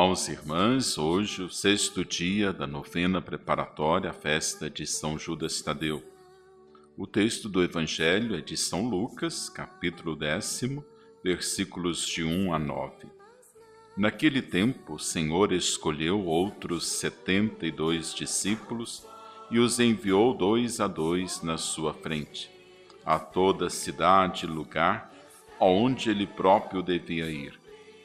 Irmãos e irmãs, hoje o sexto dia da novena preparatória à festa de São Judas Tadeu. O texto do Evangelho é de São Lucas, capítulo décimo, versículos de 1 a 9. Naquele tempo, o Senhor escolheu outros setenta e dois discípulos e os enviou dois a dois na sua frente, a toda cidade e lugar aonde ele próprio devia ir.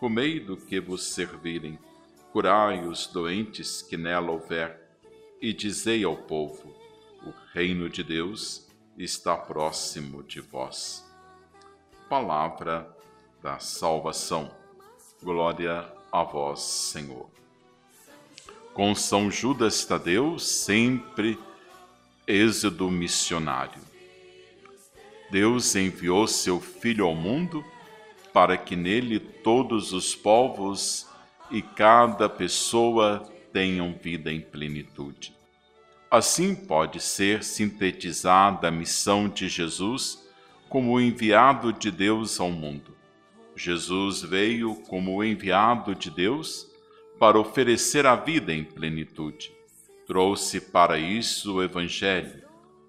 comei do que vos servirem, curai os doentes que nela houver, e dizei ao povo: o reino de Deus está próximo de vós. Palavra da salvação. Glória a vós, Senhor. Com São Judas Tadeu, sempre êxodo missionário. Deus enviou seu Filho ao mundo para que nele todos os povos e cada pessoa tenham vida em plenitude. Assim pode ser sintetizada a missão de Jesus como o enviado de Deus ao mundo. Jesus veio como enviado de Deus para oferecer a vida em plenitude. Trouxe para isso o Evangelho,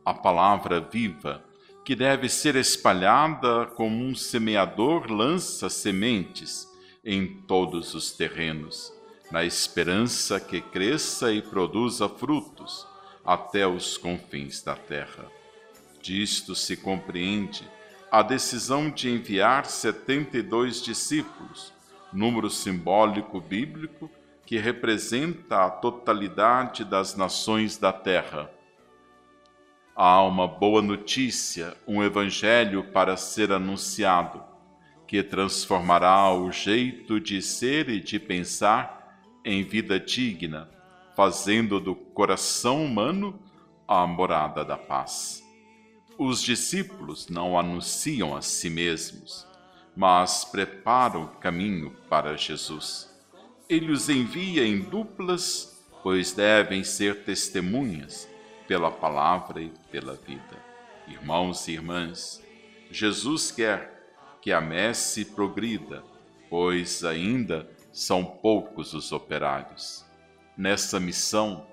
a palavra viva, que deve ser espalhada como um semeador lança sementes em todos os terrenos, na esperança que cresça e produza frutos até os confins da terra. Disto se compreende a decisão de enviar 72 discípulos, número simbólico bíblico que representa a totalidade das nações da terra. Há uma boa notícia, um evangelho para ser anunciado, que transformará o jeito de ser e de pensar em vida digna, fazendo do coração humano a morada da paz. Os discípulos não anunciam a si mesmos, mas preparam o caminho para Jesus. Ele os envia em duplas, pois devem ser testemunhas pela palavra e pela vida. Irmãos e irmãs, Jesus quer que a messe progrida, pois ainda são poucos os operários. Nessa missão,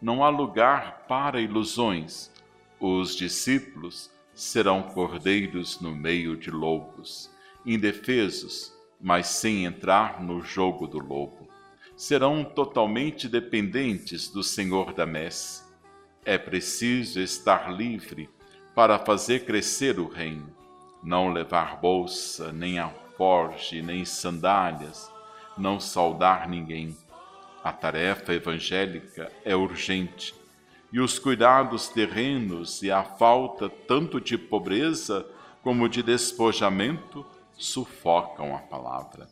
não há lugar para ilusões os discípulos serão cordeiros no meio de lobos, indefesos, mas sem entrar no jogo do lobo. Serão totalmente dependentes do Senhor da messe. É preciso estar livre para fazer crescer o reino, não levar bolsa, nem alforge, nem sandálias, não saudar ninguém. A tarefa evangélica é urgente e os cuidados terrenos e a falta tanto de pobreza como de despojamento sufocam a palavra.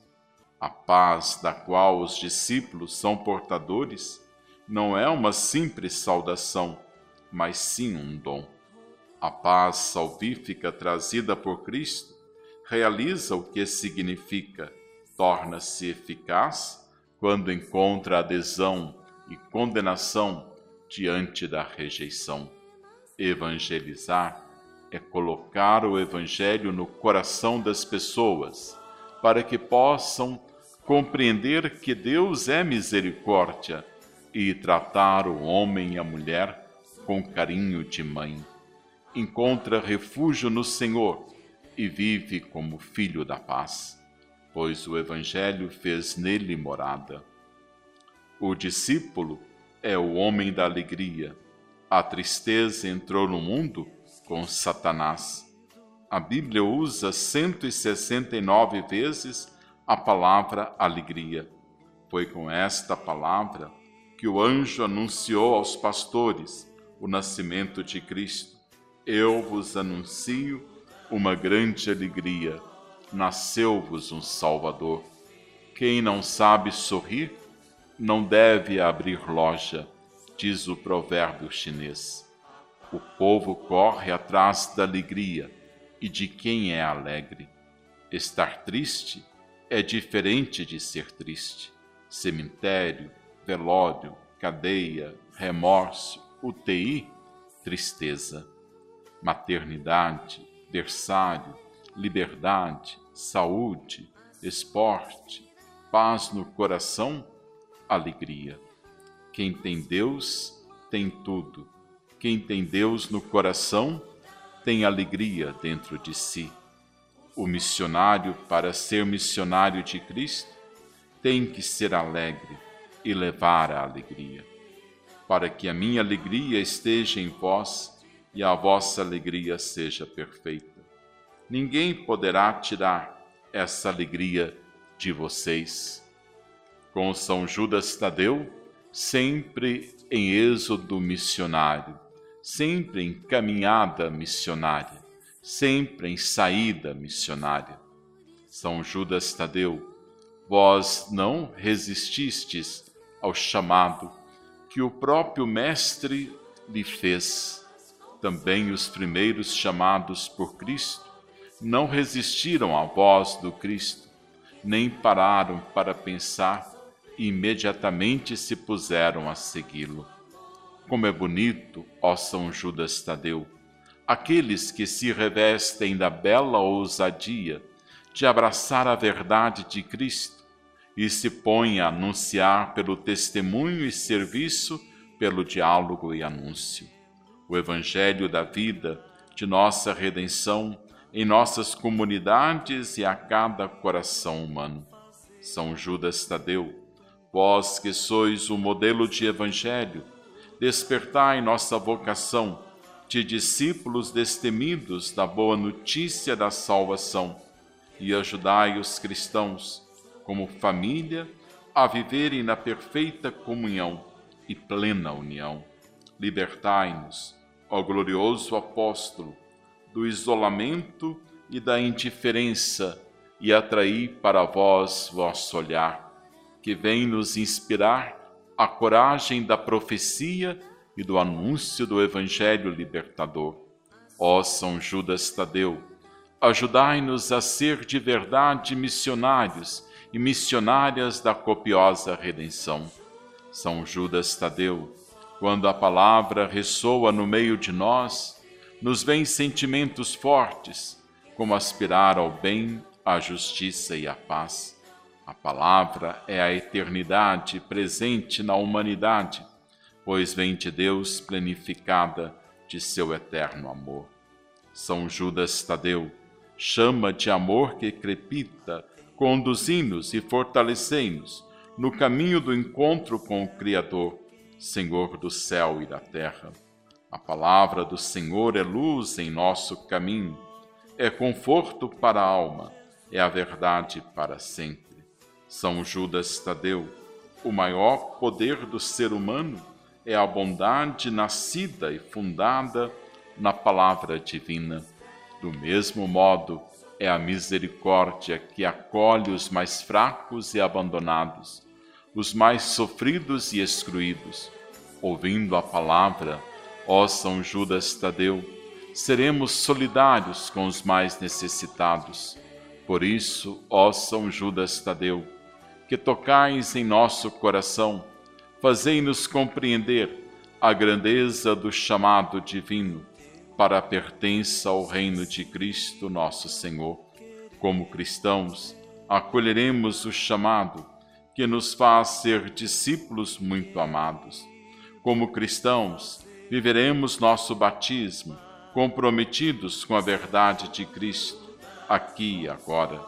A paz da qual os discípulos são portadores não é uma simples saudação, mas sim um dom. A paz salvífica trazida por Cristo realiza o que significa, torna-se eficaz quando encontra adesão e condenação diante da rejeição. Evangelizar é colocar o Evangelho no coração das pessoas, para que possam compreender que Deus é misericórdia e tratar o homem e a mulher com carinho de mãe. Encontra refúgio no Senhor e vive como filho da paz, pois o Evangelho fez nele morada. O discípulo é o homem da alegria. A tristeza entrou no mundo com Satanás. A Bíblia usa 169 vezes a palavra alegria. Foi com esta palavra que o anjo anunciou aos pastores o nascimento de Cristo. Eu vos anuncio uma grande alegria. Nasceu-vos um Salvador. Quem não sabe sorrir, não deve abrir loja, diz o provérbio chinês. O povo corre atrás da alegria e de quem é alegre. Estar triste é diferente de ser triste. Cemitério, velório, cadeia, remorso, UTI, tristeza. Maternidade, berçário, liberdade, saúde, esporte, paz no coração, alegria. Quem tem Deus tem tudo. Quem tem Deus no coração tem alegria dentro de si. O missionário, para ser missionário de Cristo, tem que ser alegre e levar a alegria. Para que a minha alegria esteja em vós e a vossa alegria seja perfeita. Ninguém poderá tirar essa alegria de vocês. Com São Judas Tadeu, sempre em êxodo missionário, sempre em caminhada missionária, sempre em saída missionária. São Judas Tadeu, vós não resististes ao chamado que o próprio Mestre lhe fez. Também os primeiros chamados por Cristo não resistiram à voz do Cristo, nem pararam para pensar e imediatamente se puseram a segui-lo. Como é bonito, ó São Judas Tadeu, aqueles que se revestem da bela ousadia de abraçar a verdade de Cristo e se põe a anunciar pelo testemunho e serviço, pelo diálogo e anúncio. O Evangelho da vida, de nossa redenção, em nossas comunidades e a cada coração humano. São Judas Tadeu, vós que sois o modelo de Evangelho, despertai nossa vocação de discípulos destemidos da boa notícia da salvação e ajudai os cristãos como família, a viverem na perfeita comunhão e plena união. Libertai-nos, ó glorioso apóstolo, do isolamento e da indiferença e atraí para vós vosso olhar, que vem nos inspirar a coragem da profecia e do anúncio do Evangelho libertador. Ó São Judas Tadeu, ajudai-nos a ser de verdade missionários e missionárias da copiosa redenção. São Judas Tadeu, quando a palavra ressoa no meio de nós, nos vêm sentimentos fortes, como aspirar ao bem, à justiça e à paz. A palavra é a eternidade presente na humanidade, pois vem de Deus plenificada de seu eterno amor. São Judas Tadeu, chama de amor que crepita conduzi-nos e fortalecei-nos no caminho do encontro com o Criador, Senhor do céu e da terra. A palavra do Senhor é luz em nosso caminho, é conforto para a alma, é a verdade para sempre. São Judas Tadeu, o maior poder do ser humano é a bondade nascida e fundada na palavra divina. Do mesmo modo, é a misericórdia que acolhe os mais fracos e abandonados, os mais sofridos e excluídos. Ouvindo a palavra, ó São Judas Tadeu, seremos solidários com os mais necessitados. Por isso, ó São Judas Tadeu, que tocais em nosso coração, fazei-nos compreender a grandeza do chamado divino para a pertença ao reino de Cristo nosso Senhor. Como cristãos, acolheremos o chamado que nos faz ser discípulos muito amados. Como cristãos, viveremos nosso batismo comprometidos com a verdade de Cristo, aqui e agora.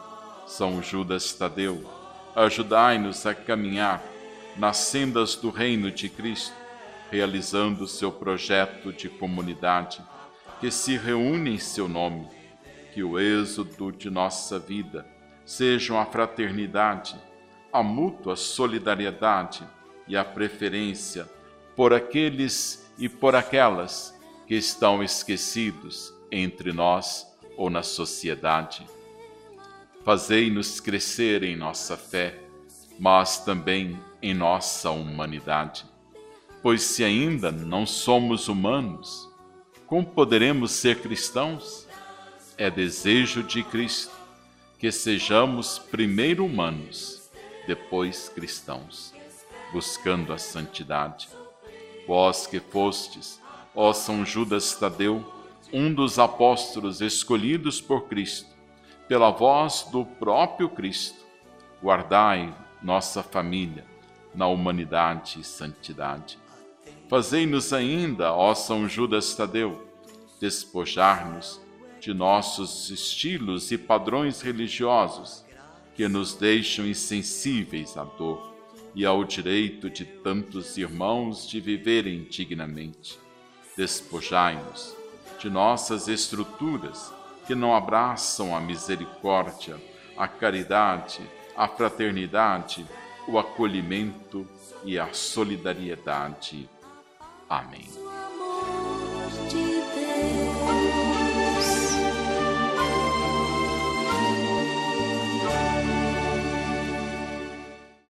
São Judas Tadeu, ajudai-nos a caminhar nas sendas do reino de Cristo realizando seu projeto de comunidade que se reúne em seu nome. Que o êxodo de nossa vida sejam a fraternidade, a mútua solidariedade e a preferência por aqueles e por aquelas que estão esquecidos entre nós ou na sociedade. Fazei-nos crescer em nossa fé, mas também em nossa humanidade. Pois se ainda não somos humanos, como poderemos ser cristãos? É desejo de Cristo que sejamos primeiro humanos, depois cristãos, buscando a santidade. Vós que fostes, ó São Judas Tadeu, um dos apóstolos escolhidos por Cristo, pela voz do próprio Cristo, guardai nossa família na humanidade e santidade. Fazei-nos ainda, ó São Judas Tadeu, despojar-nos de nossos estilos e padrões religiosos que nos deixam insensíveis à dor e ao direito de tantos irmãos de viverem dignamente. Despojai-nos de nossas estruturas que não abraçam a misericórdia, a caridade, a fraternidade, o acolhimento e a solidariedade. Amém.